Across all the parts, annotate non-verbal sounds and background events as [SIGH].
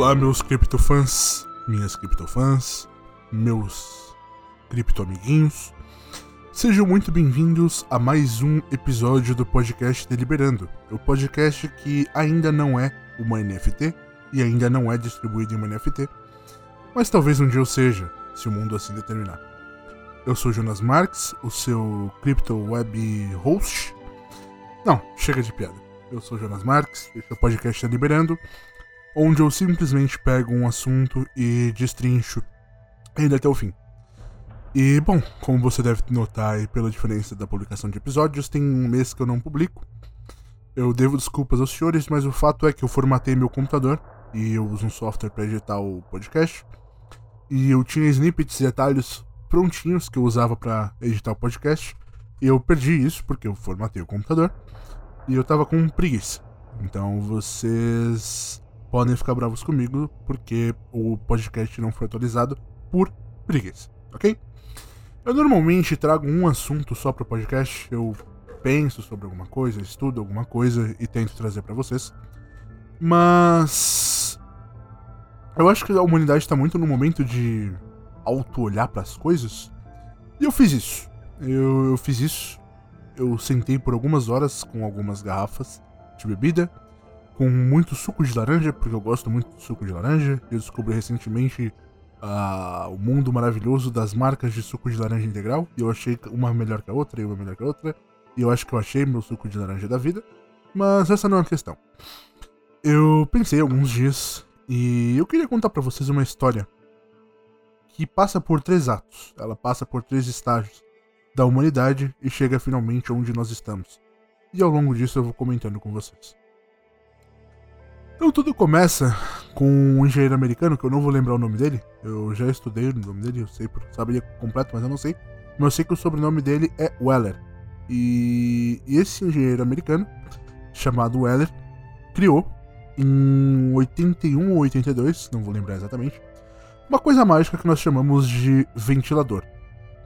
Olá, meus criptofãs, minhas criptofãs, meus criptoamiguinhos. Sejam muito bem-vindos a mais um episódio do podcast Deliberando, o podcast que ainda não é uma NFT e ainda não é distribuído em uma NFT, mas talvez um dia eu seja, se o mundo assim determinar. Eu sou Jonas Marques, o seu Crypto Web Host. Não, chega de piada. Eu sou Jonas Marques, esse é o podcast Deliberando, onde eu simplesmente pego um assunto e destrincho ele até o fim. E, bom, como você deve notar aí pela diferença da publicação de episódios, tem um mês que eu não publico. Eu devo desculpas aos senhores, mas o fato é que eu formatei meu computador e eu uso um software para editar o podcast. E eu tinha snippets e detalhes prontinhos que eu usava para editar o podcast. E eu perdi isso porque eu formatei o computador e eu tava com preguiça. Então vocês podem ficar bravos comigo porque o podcast não foi atualizado por preguiça, ok? Eu normalmente trago um assunto só para o podcast. Eu penso sobre alguma coisa, estudo alguma coisa e tento trazer para vocês. Mas eu acho que a humanidade está muito no momento de auto-olhar para as coisas. E eu fiz isso. Eu, eu fiz isso. Eu sentei por algumas horas com algumas garrafas de bebida, com muito suco de laranja, porque eu gosto muito de suco de laranja. Eu descobri recentemente uh, o mundo maravilhoso das marcas de suco de laranja integral. E eu achei uma melhor que a outra e uma melhor que a outra. E eu acho que eu achei meu suco de laranja da vida. Mas essa não é a questão. Eu pensei alguns dias e eu queria contar para vocês uma história que passa por três atos. Ela passa por três estágios da humanidade e chega finalmente onde nós estamos. E ao longo disso eu vou comentando com vocês. Então tudo começa com um engenheiro americano, que eu não vou lembrar o nome dele. Eu já estudei o nome dele, eu sei, sabia completo, mas eu não sei. Mas eu sei que o sobrenome dele é Weller. E, e esse engenheiro americano, chamado Weller, criou em 81 ou 82, não vou lembrar exatamente, uma coisa mágica que nós chamamos de ventilador,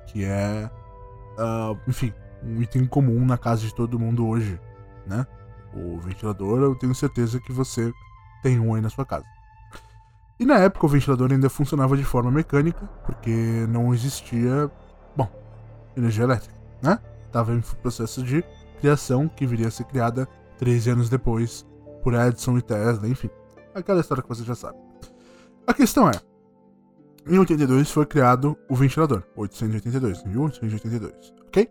que é, uh, enfim, um item comum na casa de todo mundo hoje, né? O ventilador, eu tenho certeza que você tem um aí na sua casa. E na época o ventilador ainda funcionava de forma mecânica, porque não existia, bom, energia elétrica, né? Estava em processo de criação que viria a ser criada 13 anos depois por Edison e Tesla, enfim. Aquela história que você já sabe. A questão é, em 82 foi criado o ventilador, 882, 1882, ok?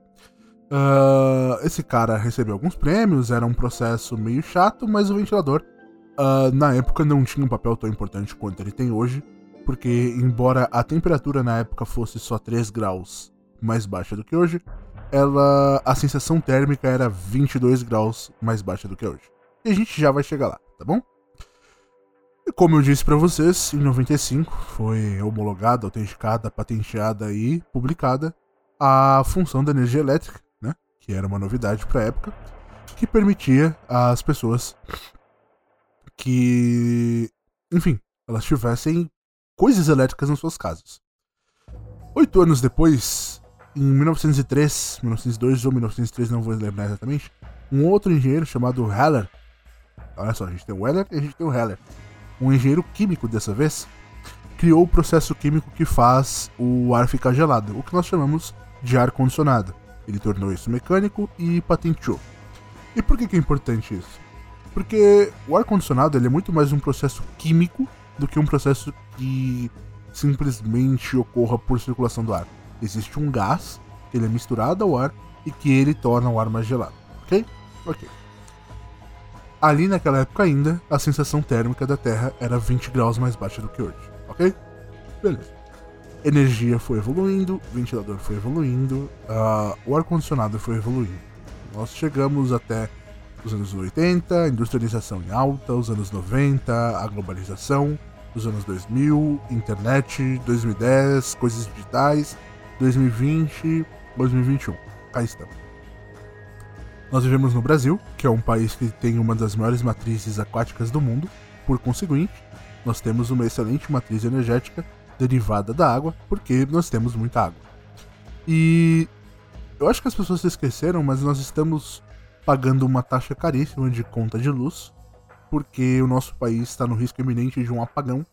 Uh, esse cara recebeu alguns prêmios, era um processo meio chato, mas o ventilador uh, na época não tinha um papel tão importante quanto ele tem hoje, porque embora a temperatura na época fosse só 3 graus mais baixa do que hoje, ela a sensação térmica era 22 graus mais baixa do que hoje. E a gente já vai chegar lá, tá bom? E como eu disse para vocês, em 95 foi homologada, autenticada, patenteada e publicada a função da energia elétrica, que era uma novidade para a época, que permitia às pessoas que, enfim, elas tivessem coisas elétricas nas suas casas. Oito anos depois, em 1903, 1902 ou 1903, não vou lembrar exatamente, um outro engenheiro chamado Haller, olha só, a gente tem o Weller e a gente tem o Haller, um engenheiro químico dessa vez, criou o processo químico que faz o ar ficar gelado, o que nós chamamos de ar condicionado. Ele tornou isso mecânico e patenteou. E por que, que é importante isso? Porque o ar condicionado ele é muito mais um processo químico do que um processo que simplesmente ocorra por circulação do ar. Existe um gás, ele é misturado ao ar e que ele torna o ar mais gelado. Ok? Ok. Ali naquela época ainda, a sensação térmica da Terra era 20 graus mais baixa do que hoje, ok? Beleza. Energia foi evoluindo, ventilador foi evoluindo, uh, o ar-condicionado foi evoluindo. Nós chegamos até os anos 80, a industrialização em alta, os anos 90, a globalização, os anos 2000, internet, 2010, coisas digitais, 2020, 2021. Cá estamos. Nós vivemos no Brasil, que é um país que tem uma das maiores matrizes aquáticas do mundo. Por conseguinte, nós temos uma excelente matriz energética derivada da água, porque nós temos muita água. E eu acho que as pessoas se esqueceram, mas nós estamos pagando uma taxa caríssima de conta de luz porque o nosso país está no risco iminente de um apagão,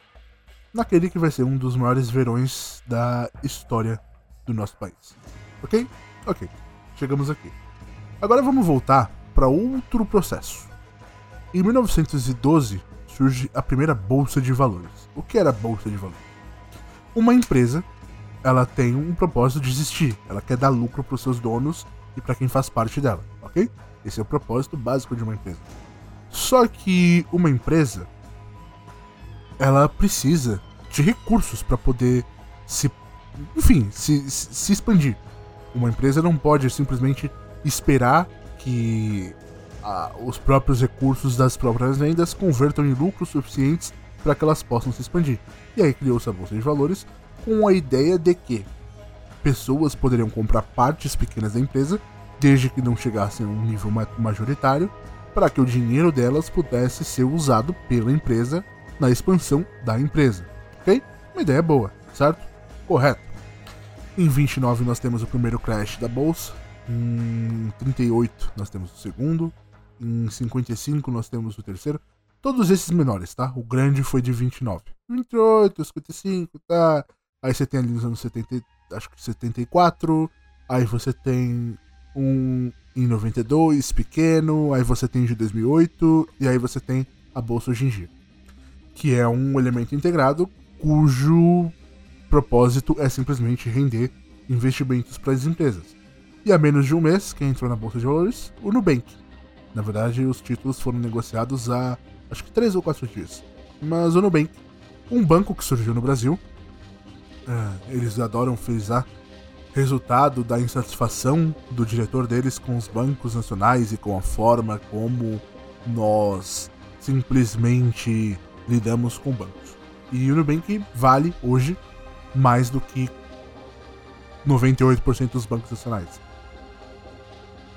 naquele que vai ser um dos maiores verões da história do nosso país. Ok? Ok. Chegamos aqui. Agora vamos voltar para outro processo. Em 1912 surge a primeira bolsa de valores. O que era a bolsa de valores? Uma empresa, ela tem um propósito de existir. Ela quer dar lucro para os seus donos e para quem faz parte dela, ok? Esse é o propósito básico de uma empresa. Só que uma empresa, ela precisa de recursos para poder se, enfim, se, se expandir. Uma empresa não pode simplesmente esperar que a, os próprios recursos das próprias vendas convertam em lucros suficientes para que elas possam se expandir. E aí criou-se a bolsa de valores com a ideia de que pessoas poderiam comprar partes pequenas da empresa, desde que não chegassem a um nível majoritário, para que o dinheiro delas pudesse ser usado pela empresa na expansão da empresa. Ok? Uma ideia boa, certo? Correto. Em 29 nós temos o primeiro crash da bolsa. Em 38 nós temos o segundo. Em 55 nós temos o terceiro. Todos esses menores, tá? O grande foi de 29. 28, 55, tá? Aí você tem ali nos anos 70, acho que 74. Aí você tem um em 92, pequeno. Aí você tem de 2008. E aí você tem a bolsa dia. Que é um elemento integrado cujo propósito é simplesmente render investimentos para as empresas. E há menos de um mês, quem entrou na Bolsa de Valores? O Nubank. Na verdade, os títulos foram negociados há acho que três ou quatro dias. Mas o Nubank, um banco que surgiu no Brasil, é, eles adoram frisar resultado da insatisfação do diretor deles com os bancos nacionais e com a forma como nós simplesmente lidamos com bancos. E o Nubank vale hoje mais do que 98% dos bancos nacionais.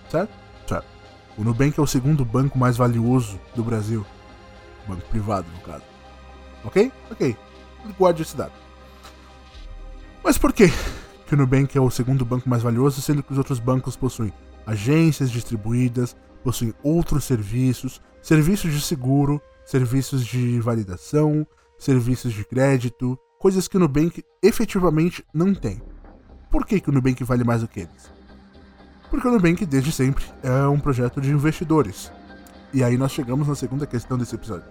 Certo? Certo. O Nubank é o segundo banco mais valioso do Brasil. Banco privado, no caso. Ok? Ok. Guarde esse dado. Mas por que que o Nubank é o segundo banco mais valioso, sendo que os outros bancos possuem agências distribuídas, possuem outros serviços, serviços de seguro, serviços de validação, serviços de crédito, coisas que o Nubank efetivamente não tem. Por que, que o Nubank vale mais do que eles? Porque o Nubank, desde sempre, é um projeto de investidores. E aí nós chegamos na segunda questão desse episódio.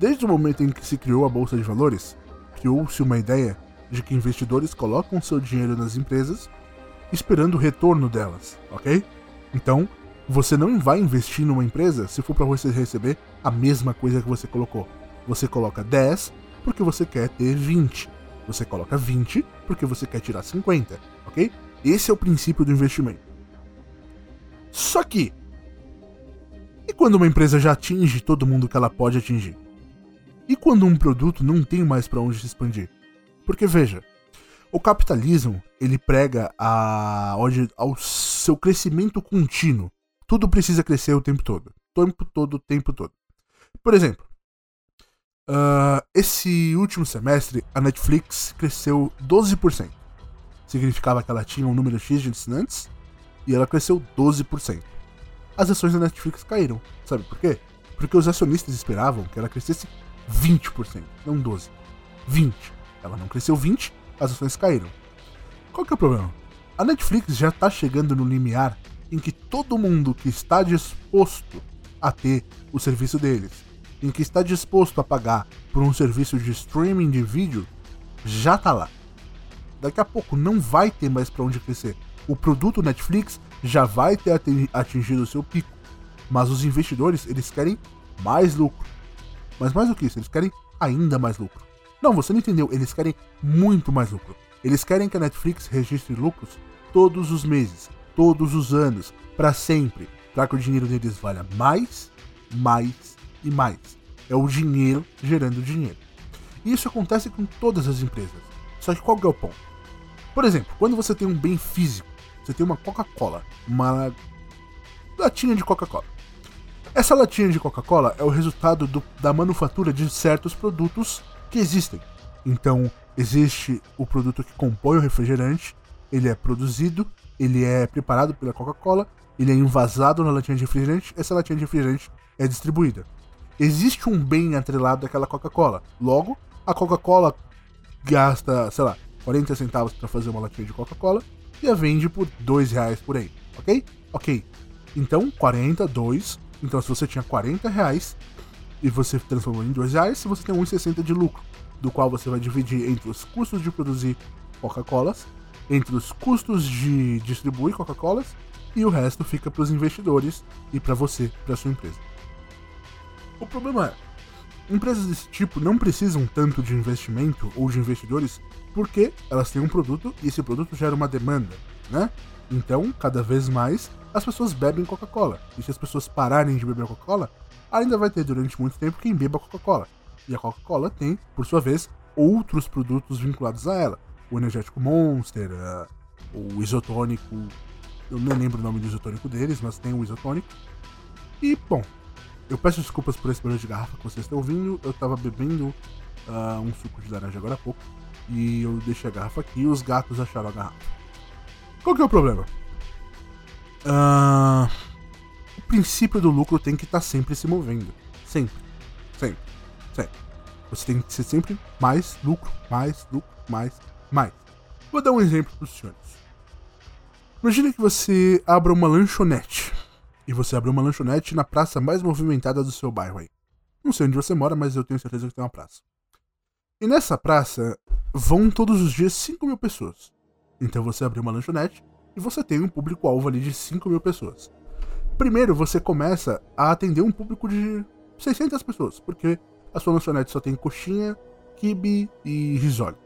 Desde o momento em que se criou a Bolsa de Valores, criou-se uma ideia de que investidores colocam seu dinheiro nas empresas esperando o retorno delas, ok? Então, você não vai investir numa empresa se for para você receber a mesma coisa que você colocou. Você coloca 10 porque você quer ter 20. Você coloca 20 porque você quer tirar 50, ok? Esse é o princípio do investimento. Só que. E quando uma empresa já atinge todo mundo que ela pode atingir? E quando um produto não tem mais para onde se expandir? Porque veja, o capitalismo ele prega a, ao seu crescimento contínuo. Tudo precisa crescer o tempo todo. Tempo todo, tempo todo. Por exemplo, uh, esse último semestre a Netflix cresceu 12%. Significava que ela tinha um número X de assinantes e ela cresceu 12%. As ações da Netflix caíram. Sabe por quê? Porque os acionistas esperavam que ela crescesse 20%, não 12. 20. Ela não cresceu 20, as ações caíram. Qual que é o problema? A Netflix já está chegando no limiar em que todo mundo que está disposto a ter o serviço deles, em que está disposto a pagar por um serviço de streaming de vídeo, já está lá. Daqui a pouco não vai ter mais para onde crescer o produto Netflix já vai ter atingido o seu pico. Mas os investidores, eles querem mais lucro. Mas mais do que isso, eles querem ainda mais lucro. Não, você não entendeu, eles querem muito mais lucro. Eles querem que a Netflix registre lucros todos os meses, todos os anos, para sempre, para que o dinheiro deles valha mais, mais e mais. É o dinheiro gerando dinheiro. E isso acontece com todas as empresas. Só que qual é o ponto? Por exemplo, quando você tem um bem físico, você tem uma Coca-Cola, uma latinha de Coca-Cola. Essa latinha de Coca-Cola é o resultado do, da manufatura de certos produtos que existem. Então, existe o produto que compõe o refrigerante, ele é produzido, ele é preparado pela Coca-Cola, ele é envasado na latinha de refrigerante, essa latinha de refrigerante é distribuída. existe um bem atrelado àquela Coca-Cola. Logo, a Coca-Cola gasta, sei lá, 40 centavos para fazer uma latinha de Coca-Cola e a vende por 2 reais por aí, ok? Ok. Então, 40, 2. Então, se você tinha 40 reais e você transformou em 2 reais, você tem 1,60 de lucro, do qual você vai dividir entre os custos de produzir Coca-Colas, entre os custos de distribuir Coca-Colas e o resto fica para os investidores e para você, para sua empresa. O problema é, empresas desse tipo não precisam tanto de investimento ou de investidores porque elas têm um produto e esse produto gera uma demanda, né? Então, cada vez mais, as pessoas bebem Coca-Cola. E se as pessoas pararem de beber Coca-Cola, ainda vai ter durante muito tempo quem beba Coca-Cola. E a Coca-Cola tem, por sua vez, outros produtos vinculados a ela. O energético Monster, uh, o isotônico. Eu nem lembro o nome do isotônico deles, mas tem o isotônico. E, bom, eu peço desculpas por esse barulho de garrafa que vocês estão ouvindo. Eu tava bebendo uh, um suco de laranja agora há pouco. E eu deixei a garrafa aqui e os gatos acharam a garrafa. Qual que é o problema? Uh, o princípio do lucro tem que estar tá sempre se movendo. Sempre. Sempre. Sempre. Você tem que ser sempre mais lucro, mais lucro, mais, mais. Vou dar um exemplo para os senhores. Imagine que você abra uma lanchonete. E você abre uma lanchonete na praça mais movimentada do seu bairro aí. Não sei onde você mora, mas eu tenho certeza que tem uma praça. E nessa praça vão todos os dias 5 mil pessoas. Então você abre uma lanchonete e você tem um público-alvo ali de 5 mil pessoas. Primeiro você começa a atender um público de 600 pessoas, porque a sua lanchonete só tem coxinha, kibe e risole.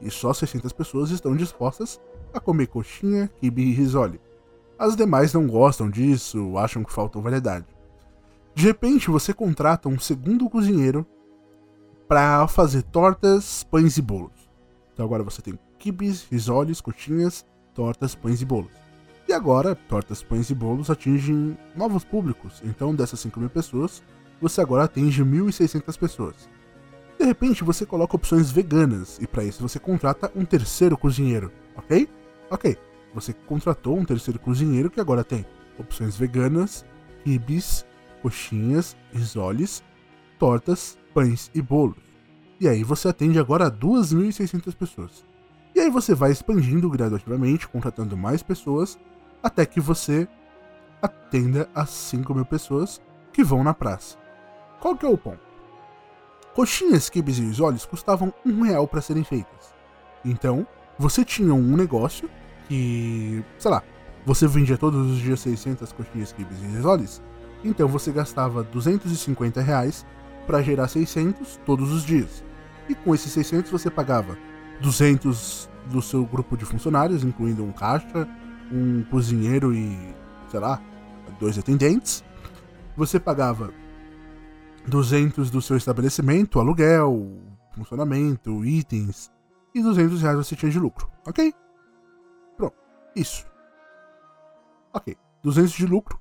E só 600 pessoas estão dispostas a comer coxinha, kibe e risole. As demais não gostam disso, acham que falta variedade. De repente você contrata um segundo cozinheiro para fazer tortas, pães e bolos. Então agora você tem quibes, risoles, coxinhas, tortas, pães e bolos. E agora, tortas, pães e bolos atingem novos públicos. Então, dessas 5 mil pessoas, você agora atinge 1.600 pessoas. De repente, você coloca opções veganas e para isso você contrata um terceiro cozinheiro, ok? Ok. Você contratou um terceiro cozinheiro que agora tem opções veganas, quibes, coxinhas, risoles, tortas, pães e bolos. E aí você atende agora 2.600 pessoas. E aí você vai expandindo gradativamente, contratando mais pessoas, até que você atenda as 5 mil pessoas que vão na praça. Qual que é o ponto? Coxinhas, quibes e risoles custavam um real para serem feitas. Então, você tinha um negócio que, sei lá, você vendia todos os dias 600 coxinhas, quibes e risoles, então você gastava 250 reais para gerar 600 todos os dias. E com esses 600 você pagava 200 do seu grupo de funcionários, incluindo um caixa, um cozinheiro e, sei lá, dois atendentes. Você pagava 200 do seu estabelecimento, aluguel, funcionamento, itens, e 200 reais você tinha de lucro, ok? Pronto, isso. Ok, 200 de lucro.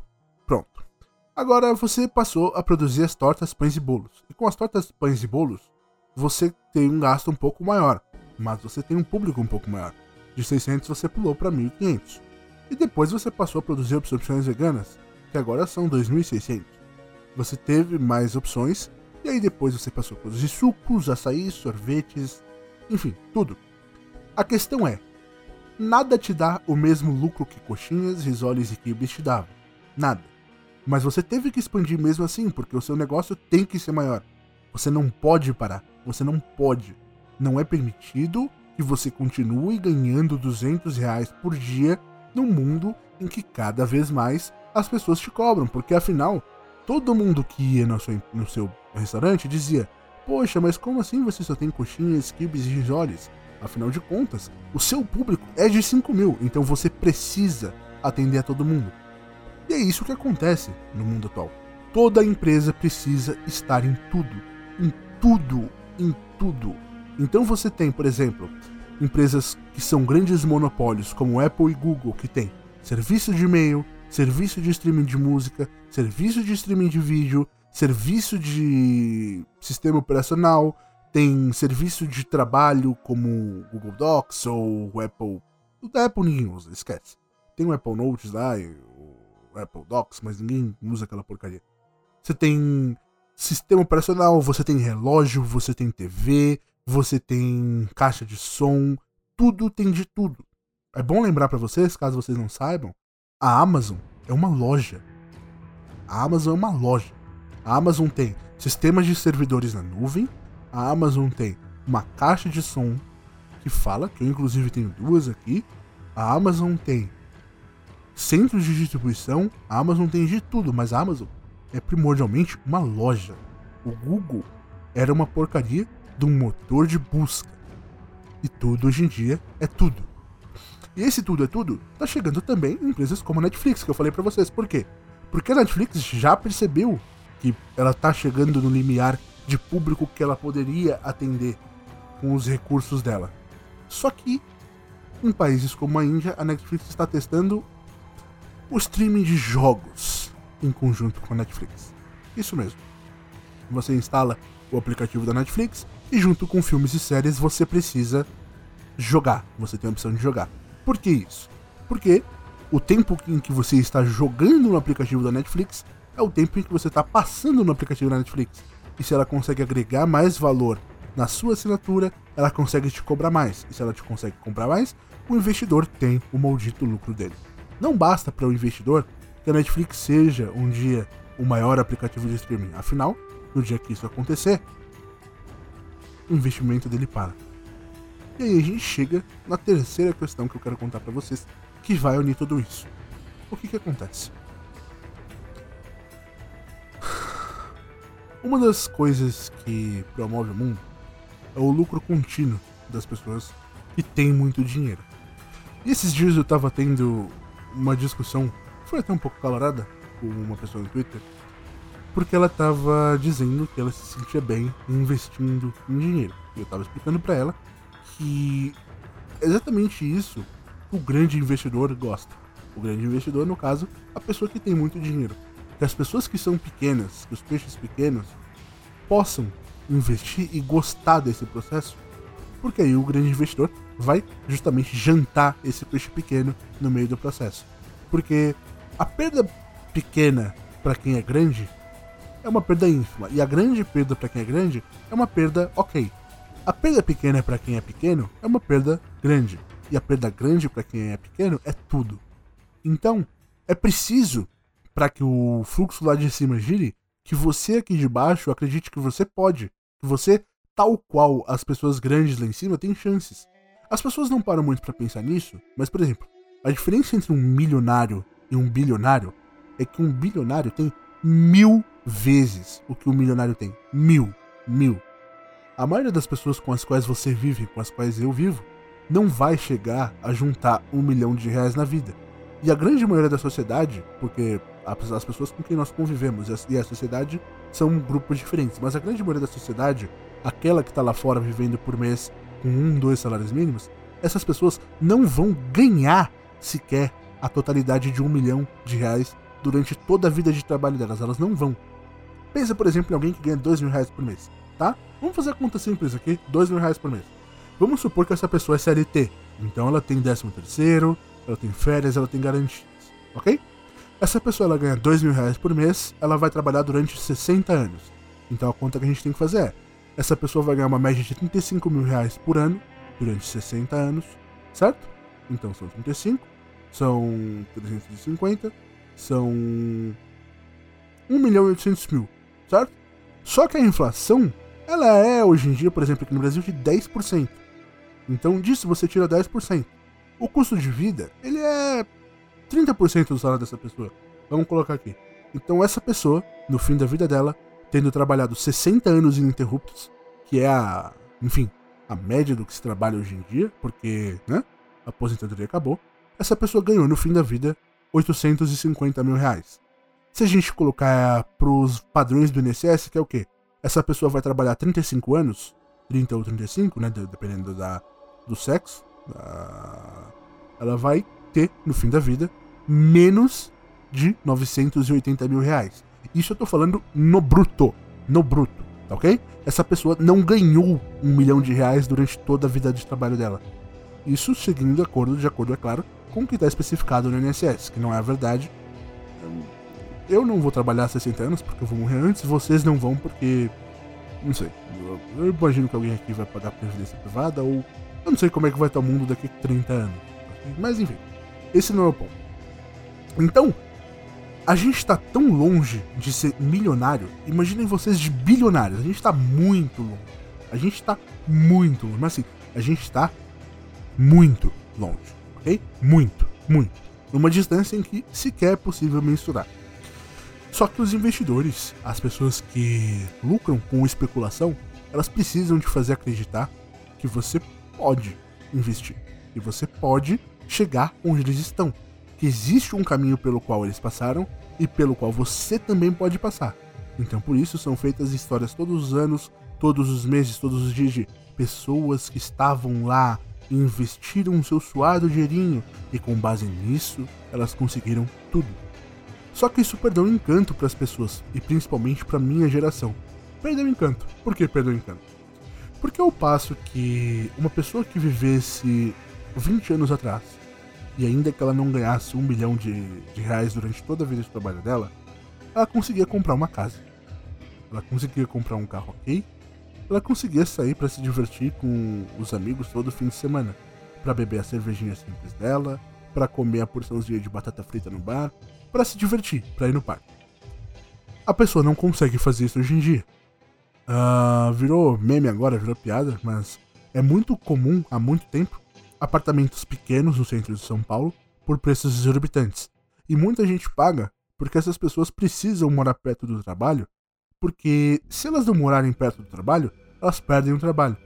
Agora você passou a produzir as tortas, pães e bolos. E com as tortas, pães e bolos, você tem um gasto um pouco maior mas você tem um público um pouco maior. De 600 você pulou para 1500. E depois você passou a produzir opções veganas, que agora são 2600. Você teve mais opções, e aí depois você passou a produzir sucos, açaí, sorvetes, enfim, tudo. A questão é, nada te dá o mesmo lucro que coxinhas, risoles e quibes te davam. Nada. Mas você teve que expandir mesmo assim, porque o seu negócio tem que ser maior. Você não pode parar. Você não pode não é permitido que você continue ganhando 200 reais por dia num mundo em que cada vez mais as pessoas te cobram, porque afinal, todo mundo que ia no seu, no seu restaurante dizia: Poxa, mas como assim você só tem coxinhas, quibes e risoles? Afinal de contas, o seu público é de 5 mil, então você precisa atender a todo mundo. E é isso que acontece no mundo atual. Toda empresa precisa estar em tudo, em tudo, em tudo. Então você tem, por exemplo, empresas que são grandes monopólios, como Apple e Google, que tem serviço de e-mail, serviço de streaming de música, serviço de streaming de vídeo, serviço de sistema operacional, tem serviço de trabalho como Google Docs ou Apple. O da Apple usa, esquece. Tem o Apple Notes lá, Apple Docs, mas ninguém usa aquela porcaria. Você tem sistema operacional, você tem relógio, você tem TV, você tem caixa de som, tudo tem de tudo. É bom lembrar para vocês, caso vocês não saibam, a Amazon é uma loja. A Amazon é uma loja. A Amazon tem sistemas de servidores na nuvem, a Amazon tem uma caixa de som que fala, que eu inclusive tenho duas aqui. A Amazon tem centros de distribuição, a Amazon tem de tudo, mas a Amazon é primordialmente uma loja. O Google era uma porcaria de um motor de busca. E tudo hoje em dia é tudo. E esse tudo é tudo tá chegando também em empresas como a Netflix, que eu falei para vocês. Por quê? Porque a Netflix já percebeu que ela tá chegando no limiar de público que ela poderia atender com os recursos dela. Só que em países como a Índia, a Netflix está testando o streaming de jogos em conjunto com a Netflix. Isso mesmo. Você instala o aplicativo da Netflix e junto com filmes e séries você precisa jogar. Você tem a opção de jogar. Por que isso? Porque o tempo em que você está jogando no aplicativo da Netflix é o tempo em que você está passando no aplicativo da Netflix. E se ela consegue agregar mais valor na sua assinatura, ela consegue te cobrar mais. E se ela te consegue comprar mais, o investidor tem o maldito lucro dele. Não basta para o investidor que a Netflix seja um dia o maior aplicativo de streaming. Afinal, no dia que isso acontecer, o investimento dele para. E aí a gente chega na terceira questão que eu quero contar para vocês, que vai unir tudo isso. O que que acontece? [SIGHS] Uma das coisas que promove o mundo é o lucro contínuo das pessoas que têm muito dinheiro. E esses dias eu tava tendo uma discussão, foi até um pouco calorada, com uma pessoa no Twitter, porque ela tava dizendo que ela se sentia bem investindo em dinheiro. E eu tava explicando para ela que exatamente isso o grande investidor gosta. O grande investidor, no caso, a pessoa que tem muito dinheiro. Que as pessoas que são pequenas, que os peixes pequenos, possam investir e gostar desse processo, porque aí o grande investidor vai justamente jantar esse peixe pequeno no meio do processo. Porque a perda pequena para quem é grande é uma perda ínfima, e a grande perda para quem é grande é uma perda ok. A perda pequena para quem é pequeno é uma perda grande, e a perda grande para quem é pequeno é tudo. Então, é preciso para que o fluxo lá de cima gire que você aqui de baixo acredite que você pode, que você, tal qual as pessoas grandes lá em cima, tem chances. As pessoas não param muito para pensar nisso, mas, por exemplo, a diferença entre um milionário e um bilionário é que um bilionário tem mil vezes o que um milionário tem. Mil. Mil. A maioria das pessoas com as quais você vive, com as quais eu vivo, não vai chegar a juntar um milhão de reais na vida. E a grande maioria da sociedade, porque as pessoas com quem nós convivemos e a sociedade são grupos diferentes, mas a grande maioria da sociedade, aquela que está lá fora vivendo por mês com um, dois salários mínimos, essas pessoas não vão ganhar sequer a totalidade de um milhão de reais durante toda a vida de trabalho delas. Elas não vão. Pensa, por exemplo, em alguém que ganha dois mil reais por mês, tá? Vamos fazer a conta simples aqui, dois mil reais por mês. Vamos supor que essa pessoa é CLT, então ela tem décimo terceiro, ela tem férias, ela tem garantias, ok? Essa pessoa ela ganha dois mil reais por mês, ela vai trabalhar durante 60 anos. Então a conta que a gente tem que fazer é essa pessoa vai ganhar uma média de 35 mil reais por ano durante 60 anos, certo? Então são 35, são 350, são 1 milhão e 800 mil, certo? Só que a inflação, ela é hoje em dia, por exemplo, aqui no Brasil, de 10%. Então disso você tira 10%. O custo de vida, ele é 30% do salário dessa pessoa. Vamos colocar aqui. Então essa pessoa, no fim da vida dela, tendo trabalhado 60 anos ininterruptos, que é a, enfim, a média do que se trabalha hoje em dia, porque, né, a aposentadoria acabou, essa pessoa ganhou no fim da vida 850 mil reais. Se a gente colocar pros padrões do INSS, que é o quê? Essa pessoa vai trabalhar 35 anos, 30 ou 35, né, dependendo da, do sexo, da... ela vai ter, no fim da vida, menos de 980 mil reais. Isso eu tô falando no bruto. No bruto, tá ok? Essa pessoa não ganhou um milhão de reais durante toda a vida de trabalho dela. Isso seguindo de acordo, de acordo, é claro, com o que está especificado no INSS, que não é a verdade. eu não vou trabalhar 60 anos porque eu vou morrer antes, vocês não vão porque. Não sei. Eu, eu imagino que alguém aqui vai pagar previdência privada ou. Eu não sei como é que vai estar o mundo daqui a 30 anos. Mas enfim, esse não é o ponto. Então, a gente tá tão longe de ser milionário. Imaginem vocês de bilionários. A gente tá muito longe. A gente tá muito longe. Mas assim, a gente tá muito longe. Ok? Muito, muito. Numa distância em que sequer é possível mensurar. Só que os investidores, as pessoas que lucram com especulação, elas precisam de fazer acreditar que você pode investir. Que você pode chegar onde eles estão que existe um caminho pelo qual eles passaram e pelo qual você também pode passar. Então por isso são feitas histórias todos os anos, todos os meses, todos os dias de pessoas que estavam lá, investiram seu suado dinheirinho e com base nisso elas conseguiram tudo. Só que isso perdeu o encanto para as pessoas e principalmente para minha geração. Perdeu o encanto. Por que perdeu o encanto? Porque ao passo que uma pessoa que vivesse 20 anos atrás e ainda que ela não ganhasse um milhão de, de reais durante toda a vida de trabalho dela, ela conseguia comprar uma casa. Ela conseguia comprar um carro ok. Ela conseguia sair para se divertir com os amigos todo fim de semana, para beber a cervejinha simples dela, para comer a porçãozinha de batata frita no bar, para se divertir, para ir no parque. A pessoa não consegue fazer isso hoje em dia. Uh, virou meme agora, virou piada, mas é muito comum há muito tempo apartamentos pequenos no centro de São Paulo por preços exorbitantes. E muita gente paga porque essas pessoas precisam morar perto do trabalho, porque se elas não morarem perto do trabalho, elas perdem o trabalho.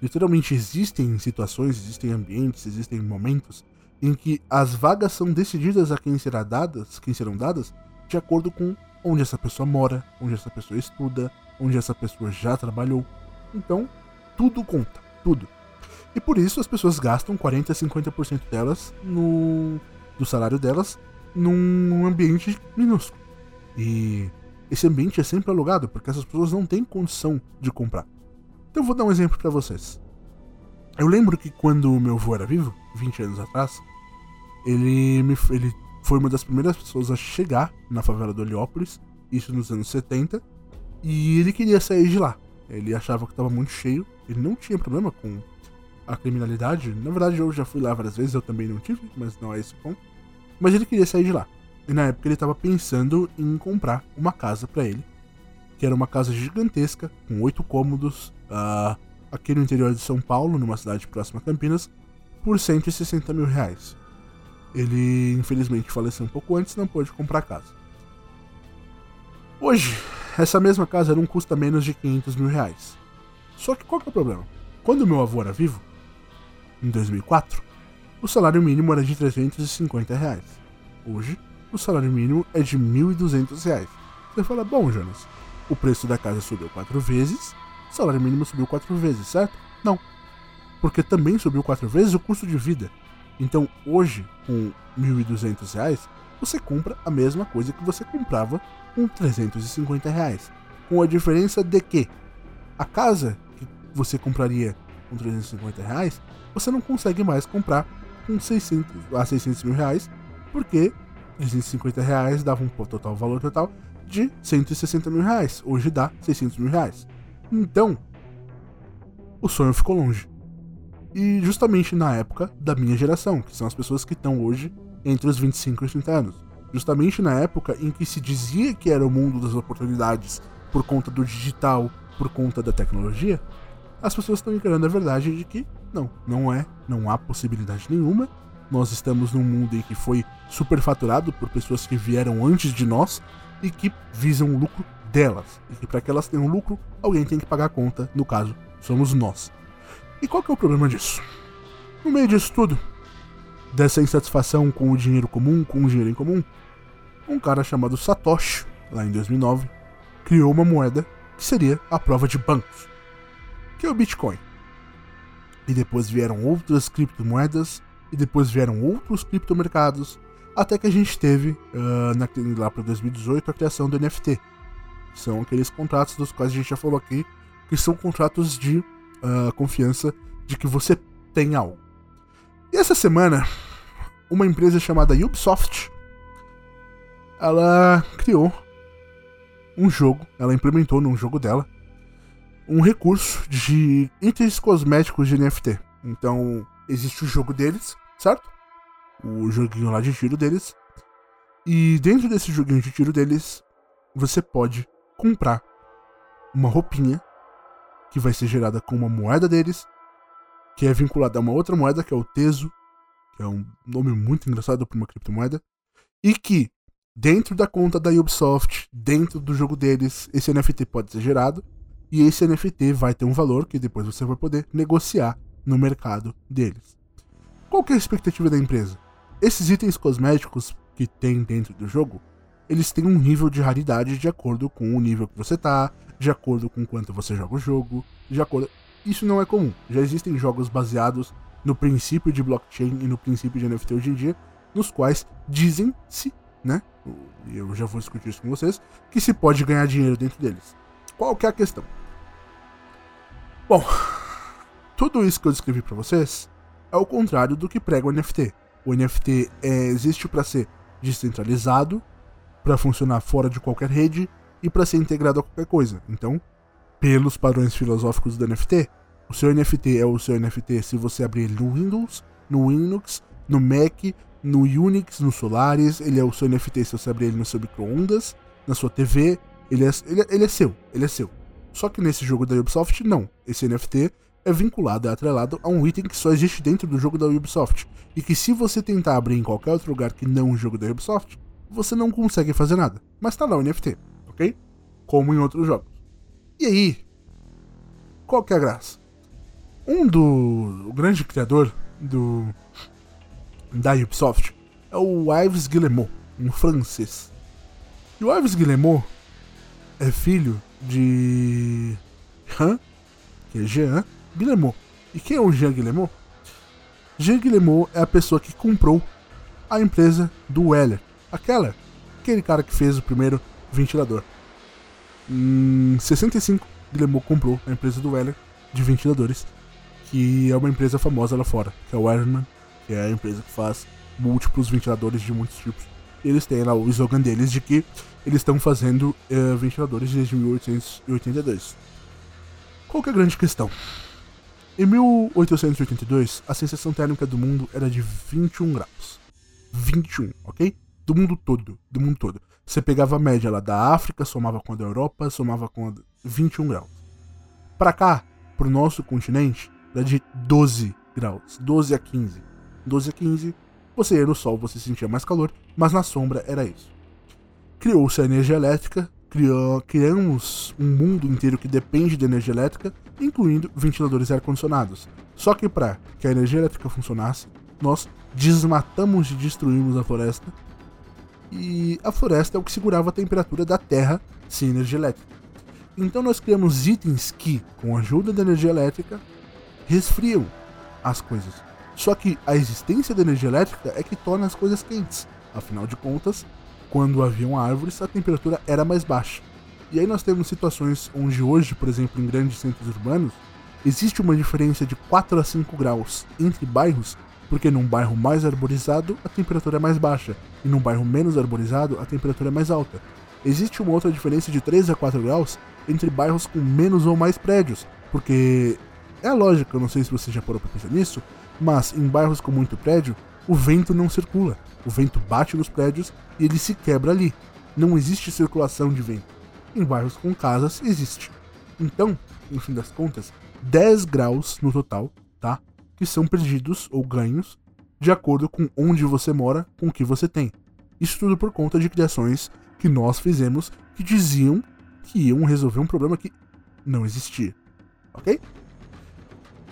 Literalmente existem situações, existem ambientes, existem momentos em que as vagas são decididas a quem será dadas, quem serão dadas, de acordo com onde essa pessoa mora, onde essa pessoa estuda, onde essa pessoa já trabalhou. Então, tudo conta, tudo. E por isso as pessoas gastam 40 a 50% delas no do salário delas num ambiente minúsculo. E esse ambiente é sempre alugado porque essas pessoas não têm condição de comprar. Então eu vou dar um exemplo para vocês. Eu lembro que quando meu avô era vivo, 20 anos atrás, ele, me, ele foi uma das primeiras pessoas a chegar na favela do Heliópolis, isso nos anos 70, e ele queria sair de lá. Ele achava que estava muito cheio, ele não tinha problema com a criminalidade. Na verdade, eu já fui lá várias vezes, eu também não tive, mas não é esse o ponto. Mas ele queria sair de lá. E na época ele estava pensando em comprar uma casa para ele, que era uma casa gigantesca, com oito cômodos, uh, aqui no interior de São Paulo, numa cidade próxima a Campinas, por 160 mil reais. Ele, infelizmente, faleceu um pouco antes não pôde comprar a casa. Hoje, essa mesma casa não custa menos de 500 mil reais. Só que qual que é o problema? Quando meu avô era vivo, em 2004, o salário mínimo era de 350 reais. Hoje, o salário mínimo é de 1.200 reais. Você fala, bom, Jonas, o preço da casa subiu quatro vezes, o salário mínimo subiu quatro vezes, certo? Não. Porque também subiu quatro vezes o custo de vida. Então, hoje, com 1.200 reais, você compra a mesma coisa que você comprava com 350 reais. Com a diferença de que a casa que você compraria com 350 reais, você não consegue mais comprar com 600 a 600 mil reais, porque 350 reais dava um total valor total de 160 mil reais. Hoje dá 600 mil reais. Então, o sonho ficou longe. E justamente na época da minha geração, que são as pessoas que estão hoje entre os 25 e os 30 anos. Justamente na época em que se dizia que era o mundo das oportunidades por conta do digital, por conta da tecnologia, as pessoas estão encarando a verdade de que não, não é, não há possibilidade nenhuma. Nós estamos num mundo em que foi superfaturado por pessoas que vieram antes de nós e que visam o lucro delas. E que para que elas tenham lucro, alguém tem que pagar a conta, no caso, somos nós. E qual que é o problema disso? No meio disso tudo, dessa insatisfação com o dinheiro comum, com o dinheiro em comum, um cara chamado Satoshi, lá em 2009, criou uma moeda que seria a prova de bancos que é o Bitcoin. E depois vieram outras criptomoedas, e depois vieram outros criptomercados, até que a gente teve, uh, na, lá para 2018, a criação do NFT. São aqueles contratos dos quais a gente já falou aqui, que são contratos de uh, confiança de que você tem algo. E essa semana, uma empresa chamada Ubisoft ela criou um jogo, ela implementou num jogo dela um recurso de itens cosméticos de NFT. Então, existe o jogo deles, certo? O joguinho lá de tiro deles. E dentro desse joguinho de tiro deles, você pode comprar uma roupinha que vai ser gerada com uma moeda deles, que é vinculada a uma outra moeda, que é o Teso, que é um nome muito engraçado para uma criptomoeda, e que dentro da conta da Ubisoft, dentro do jogo deles, esse NFT pode ser gerado, e esse NFT vai ter um valor que depois você vai poder negociar no mercado deles. Qual é a expectativa da empresa? Esses itens cosméticos que tem dentro do jogo, eles têm um nível de raridade de acordo com o nível que você tá, de acordo com quanto você joga o jogo, de acordo. Isso não é comum. Já existem jogos baseados no princípio de blockchain e no princípio de NFT hoje em dia, nos quais dizem-se, né? Eu já vou discutir isso com vocês, que se pode ganhar dinheiro dentro deles. Qual que é a questão? Bom, [LAUGHS] tudo isso que eu descrevi para vocês é o contrário do que prega o NFT. O NFT é, existe para ser descentralizado, para funcionar fora de qualquer rede e para ser integrado a qualquer coisa. Então, pelos padrões filosóficos do NFT, o seu NFT é o seu NFT se você abrir ele no Windows, no Linux, no Mac, no Unix, no Solaris, ele é o seu NFT se você abrir ele no seu microondas, na sua TV, ele é, ele, é, ele é seu, ele é seu. Só que nesse jogo da Ubisoft, não. Esse NFT é vinculado, é atrelado a um item que só existe dentro do jogo da Ubisoft. E que se você tentar abrir em qualquer outro lugar que não o jogo da Ubisoft, você não consegue fazer nada. Mas tá lá o NFT, ok? Como em outros jogos. E aí, qual que é a graça? Um do. O grande criador do. da Ubisoft é o Yves Guillemot, um francês. E o Yves Guillemot é filho de. Jean, que é Jean Guillemot. E quem é o Jean Guillemot? Jean Guillemot é a pessoa que comprou a empresa do Weller. Aquela, aquele cara que fez o primeiro ventilador. Em 65, Guillemot comprou a empresa do Weller de ventiladores, que é uma empresa famosa lá fora, que é o Wellerman, que é a empresa que faz múltiplos ventiladores de muitos tipos. Eles têm lá o slogan deles de que eles estão fazendo uh, ventiladores desde 1882. Qual é a grande questão? Em 1882, a sensação térmica do mundo era de 21 graus. 21, ok? Do mundo todo, do mundo todo. Você pegava a média lá da África, somava com a da Europa, somava com a 21 graus. Para cá, pro nosso continente, era de 12 graus, 12 a 15. 12 a 15, você ia no sol, você sentia mais calor, mas na sombra era isso. Criou-se a energia elétrica, criou, criamos um mundo inteiro que depende de energia elétrica, incluindo ventiladores ar-condicionados. Só que para que a energia elétrica funcionasse, nós desmatamos e destruímos a floresta. E a floresta é o que segurava a temperatura da Terra sem energia elétrica. Então nós criamos itens que, com a ajuda da energia elétrica, resfriam as coisas. Só que a existência da energia elétrica é que torna as coisas quentes. Afinal de contas, quando haviam árvores, a temperatura era mais baixa. E aí nós temos situações onde hoje, por exemplo, em grandes centros urbanos, existe uma diferença de 4 a 5 graus entre bairros, porque num bairro mais arborizado a temperatura é mais baixa, e num bairro menos arborizado a temperatura é mais alta. Existe uma outra diferença de 3 a 4 graus entre bairros com menos ou mais prédios, porque é lógico, eu não sei se você já parou para pensar nisso, mas em bairros com muito prédio, o vento não circula. O vento bate nos prédios e ele se quebra ali. Não existe circulação de vento. Em bairros com casas existe. Então, no fim das contas, 10 graus no total, tá? Que são perdidos ou ganhos de acordo com onde você mora, com o que você tem. Isso tudo por conta de criações que nós fizemos que diziam que iam resolver um problema que não existia. Ok?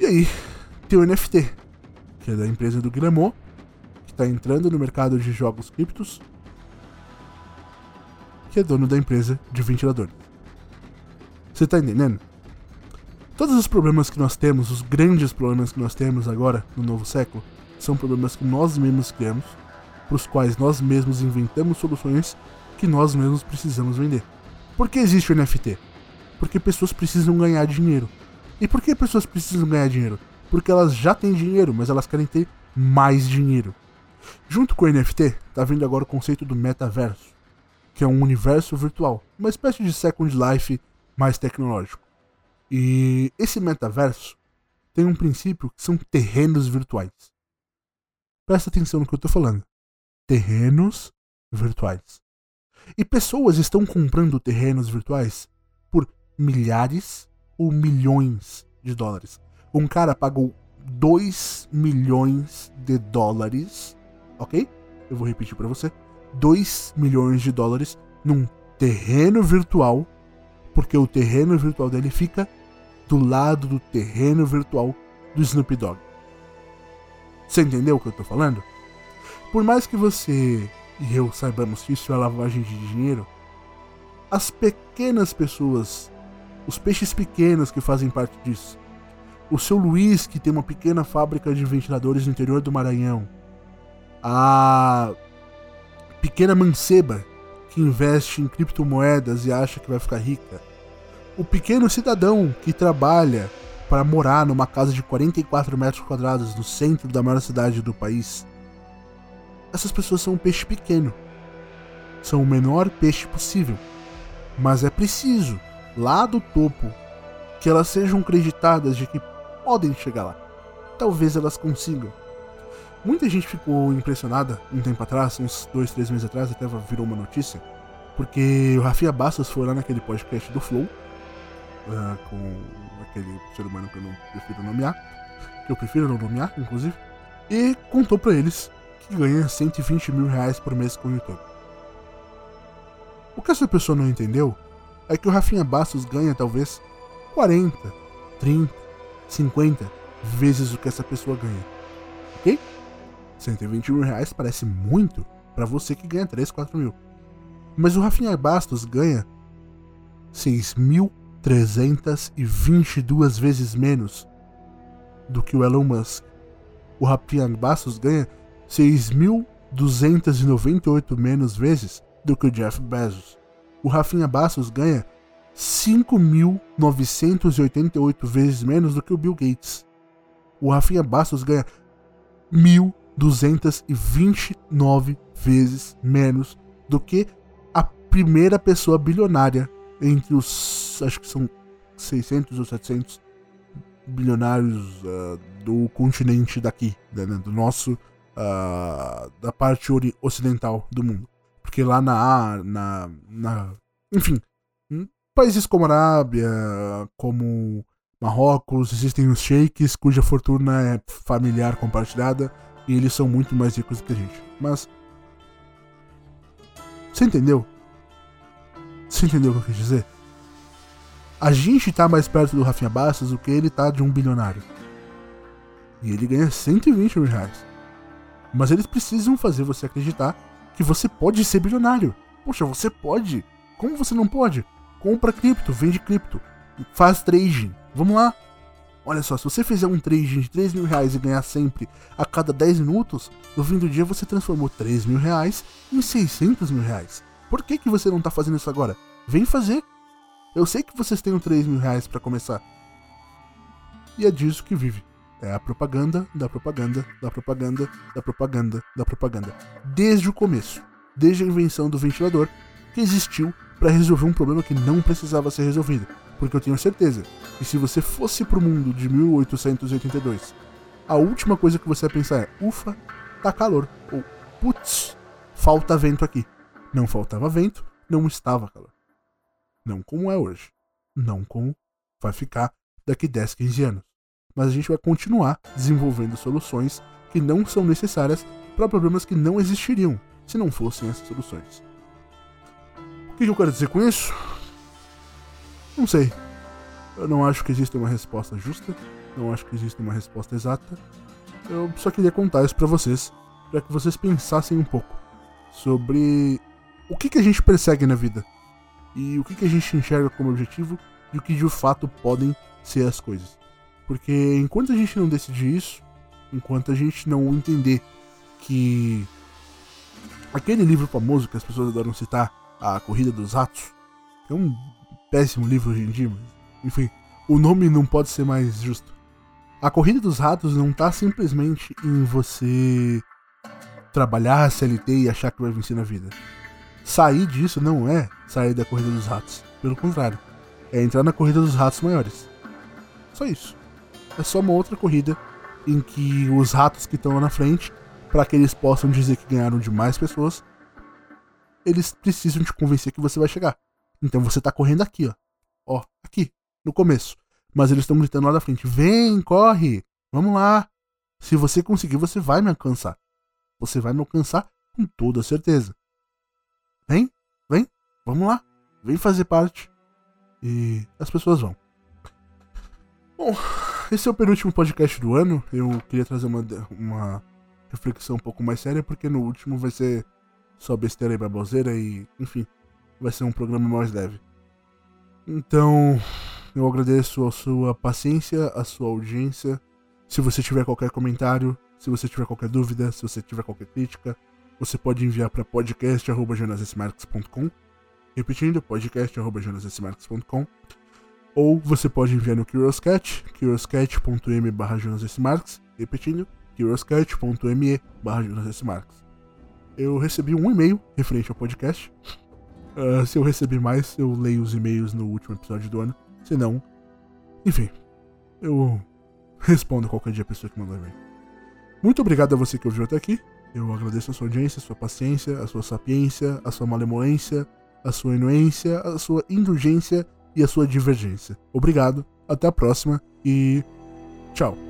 E aí, tem o NFT, que é da empresa do Guillemot, está entrando no mercado de jogos criptos, que é dono da empresa de ventiladores. Você está entendendo? Todos os problemas que nós temos, os grandes problemas que nós temos agora no novo século, são problemas que nós mesmos criamos, para os quais nós mesmos inventamos soluções que nós mesmos precisamos vender. Por que existe o NFT? Porque pessoas precisam ganhar dinheiro. E por que pessoas precisam ganhar dinheiro? Porque elas já têm dinheiro, mas elas querem ter mais dinheiro. Junto com o NFT, tá vindo agora o conceito do metaverso. que é um universo virtual, uma espécie de Second Life mais tecnológico. E esse metaverso tem um princípio que são terrenos virtuais. Presta atenção no que eu estou falando. Terrenos virtuais. E pessoas estão comprando terrenos virtuais por milhares ou milhões de dólares. Um cara pagou 2 milhões de dólares, ok? Eu vou repetir para você: 2 milhões de dólares num terreno virtual, porque o terreno virtual dele fica do lado do terreno virtual do Snoop Dogg. Você entendeu o que eu tô falando? Por mais que você e eu saibamos que isso é lavagem de dinheiro, as pequenas pessoas, os peixes pequenos que fazem parte disso, o seu Luiz, que tem uma pequena fábrica de ventiladores no interior do Maranhão, a pequena manceba que investe em criptomoedas e acha que vai ficar rica, o pequeno cidadão que trabalha para morar numa casa de 44 metros quadrados no centro da maior cidade do país, essas pessoas são um peixe pequeno. São o menor peixe possível. Mas é preciso, lá do topo, que elas sejam acreditadas de que podem chegar lá. Talvez elas consigam. Muita gente ficou impressionada um tempo atrás, uns dois, três meses atrás, até virou uma notícia, porque o Rafinha Bastos foi lá naquele podcast do Flow, uh, com aquele ser humano que eu não prefiro nomear, que eu prefiro não nomear, inclusive, e contou para eles que ganha 120 mil reais por mês com o YouTube. O que essa pessoa não entendeu é que o Rafinha Bastos ganha talvez 40, 30, 50 vezes o que essa pessoa ganha. Ok? 120 mil reais parece muito para você que ganha 3, 4 mil. Mas o Rafinha Bastos ganha 6.322 vezes menos do que o Elon Musk. O Rafinha Bastos ganha 6.298 menos vezes do que o Jeff Bezos. O Rafinha Bastos ganha 5.988 vezes menos do que o Bill Gates. O Rafinha Bastos ganha 1.229 vezes menos do que a primeira pessoa bilionária entre os. acho que são 600 ou 700 bilionários uh, do continente daqui, né, do nosso uh, da parte ocidental do mundo. Porque lá na, na, na enfim, países como Arábia, como Marrocos, existem os sheiks cuja fortuna é familiar compartilhada e eles são muito mais ricos do que a gente. Mas você entendeu? Você entendeu o que eu quis dizer? A gente tá mais perto do Rafinha Bastos do que ele tá de um bilionário. E ele ganha 120 mil reais. Mas eles precisam fazer você acreditar que você pode ser bilionário. Poxa, você pode. Como você não pode? Compra cripto, vende cripto, faz trading. Vamos lá. Olha só, se você fizer um trading de 3 mil reais e ganhar sempre a cada 10 minutos, no fim do dia você transformou 3 mil reais em 600 mil reais. Por que, que você não tá fazendo isso agora? Vem fazer. Eu sei que vocês têm 3 mil reais para começar. E é disso que vive. É a propaganda da propaganda da propaganda da propaganda da propaganda. Desde o começo, desde a invenção do ventilador, que existiu para resolver um problema que não precisava ser resolvido. Porque eu tenho certeza que se você fosse pro mundo de 1882, a última coisa que você ia pensar é: ufa, tá calor. Ou putz, falta vento aqui. Não faltava vento, não estava calor. Não como é hoje. Não como vai ficar daqui 10, 15 anos mas a gente vai continuar desenvolvendo soluções que não são necessárias para problemas que não existiriam se não fossem essas soluções. O que eu quero dizer com isso? Não sei. Eu não acho que exista uma resposta justa, não acho que exista uma resposta exata. Eu só queria contar isso para vocês, para que vocês pensassem um pouco sobre o que, que a gente persegue na vida e o que, que a gente enxerga como objetivo e o que de fato podem ser as coisas. Porque enquanto a gente não decidir isso, enquanto a gente não entender que aquele livro famoso que as pessoas adoram citar, A Corrida dos Ratos, é um péssimo livro hoje em dia, mas enfim, o nome não pode ser mais justo. A Corrida dos Ratos não tá simplesmente em você trabalhar CLT e achar que vai vencer na vida. sair disso não é sair da corrida dos ratos. Pelo contrário, é entrar na corrida dos ratos maiores. Só isso. É só uma outra corrida em que os ratos que estão lá na frente, para que eles possam dizer que ganharam de mais pessoas, eles precisam te convencer que você vai chegar. Então você tá correndo aqui, ó. Ó, aqui, no começo. Mas eles estão gritando lá da frente: vem, corre, vamos lá. Se você conseguir, você vai me alcançar. Você vai me alcançar com toda certeza. Vem, vem, vamos lá. Vem fazer parte. E as pessoas vão. Bom, esse é o penúltimo podcast do ano. Eu queria trazer uma, uma reflexão um pouco mais séria, porque no último vai ser só besteira e baboseira e, enfim, vai ser um programa mais leve. Então, eu agradeço a sua paciência, a sua audiência. Se você tiver qualquer comentário, se você tiver qualquer dúvida, se você tiver qualquer crítica, você pode enviar para podcast.jonasmarques.com. Repetindo, podcast.jonasmarques.com. Ou você pode enviar no Curioscat, curioscat.me barra Repetindo, curioscat.me barra Eu recebi um e-mail referente ao podcast. Uh, se eu receber mais, eu leio os e-mails no último episódio do ano. Se não, enfim, eu respondo qualquer dia a pessoa que mandou e-mail. Muito obrigado a você que ouviu até aqui. Eu agradeço a sua audiência, a sua paciência, a sua sapiência, a sua malemolência, a sua inuência, a sua indulgência e a sua divergência. Obrigado, até a próxima e tchau.